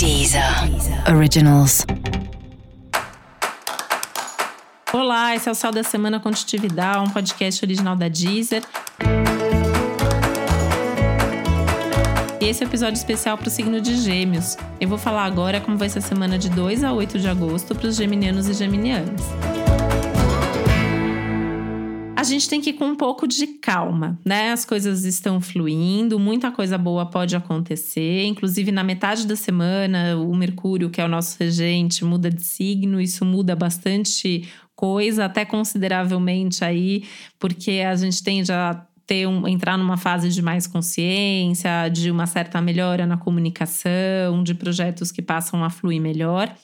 Deezer Originals. Olá, esse é o Céu da Semana Contitividade, um podcast original da Deezer. E esse é o episódio especial para o signo de Gêmeos. Eu vou falar agora como vai ser a semana de 2 a 8 de agosto para os geminianos e geminianas gente tem que ir com um pouco de calma, né? As coisas estão fluindo, muita coisa boa pode acontecer. Inclusive, na metade da semana, o Mercúrio, que é o nosso regente, muda de signo, isso muda bastante coisa, até consideravelmente aí, porque a gente tende a ter um, entrar numa fase de mais consciência, de uma certa melhora na comunicação, de projetos que passam a fluir melhor.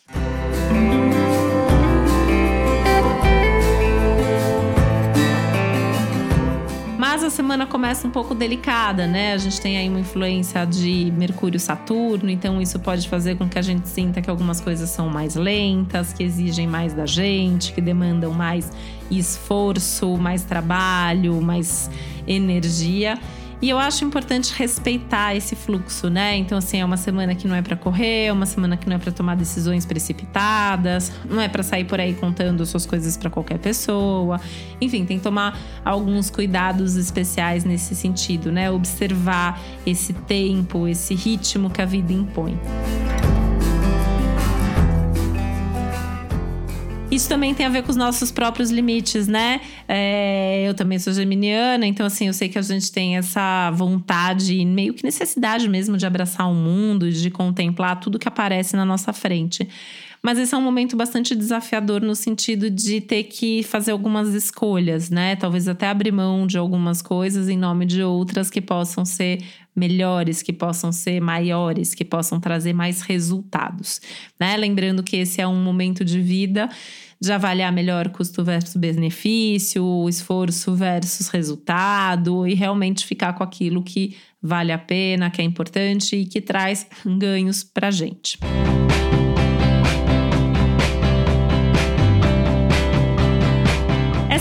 Semana começa um pouco delicada, né? A gente tem aí uma influência de Mercúrio Saturno, então isso pode fazer com que a gente sinta que algumas coisas são mais lentas, que exigem mais da gente, que demandam mais esforço, mais trabalho, mais energia. E eu acho importante respeitar esse fluxo, né? Então, assim, é uma semana que não é para correr, é uma semana que não é para tomar decisões precipitadas, não é para sair por aí contando suas coisas para qualquer pessoa. Enfim, tem que tomar alguns cuidados especiais nesse sentido, né? Observar esse tempo, esse ritmo que a vida impõe. Isso também tem a ver com os nossos próprios limites, né? É, eu também sou geminiana, então assim, eu sei que a gente tem essa vontade, meio que necessidade mesmo de abraçar o mundo, de contemplar tudo que aparece na nossa frente. Mas esse é um momento bastante desafiador no sentido de ter que fazer algumas escolhas, né? Talvez até abrir mão de algumas coisas em nome de outras que possam ser melhores, que possam ser maiores, que possam trazer mais resultados, né? Lembrando que esse é um momento de vida de avaliar melhor custo versus benefício, esforço versus resultado e realmente ficar com aquilo que vale a pena, que é importante e que traz ganhos para gente.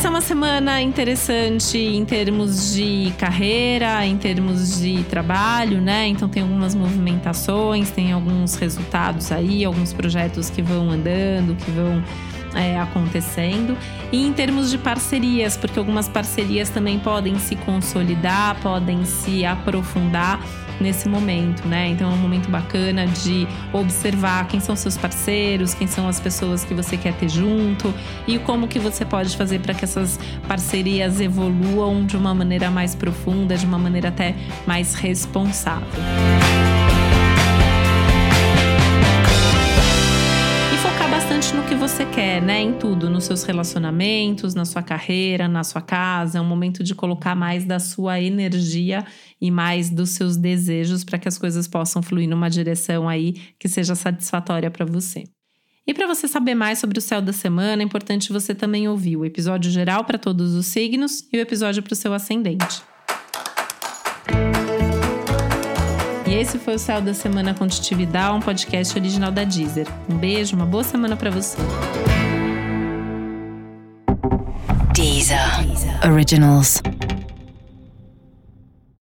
Essa é uma semana interessante em termos de carreira, em termos de trabalho, né? Então tem algumas movimentações, tem alguns resultados aí, alguns projetos que vão andando, que vão é, acontecendo. E em termos de parcerias, porque algumas parcerias também podem se consolidar, podem se aprofundar nesse momento, né? Então é um momento bacana de observar quem são seus parceiros, quem são as pessoas que você quer ter junto e como que você pode fazer para que essas parcerias evoluam de uma maneira mais profunda, de uma maneira até mais responsável. Quer, né? Em tudo, nos seus relacionamentos, na sua carreira, na sua casa. É um momento de colocar mais da sua energia e mais dos seus desejos para que as coisas possam fluir numa direção aí que seja satisfatória para você. E para você saber mais sobre o céu da semana, é importante você também ouvir o episódio geral para todos os signos e o episódio para o seu ascendente. E esse foi o Céu da Semana Contitividade, um podcast original da Deezer. Um beijo, uma boa semana para você. Deezer. Originals.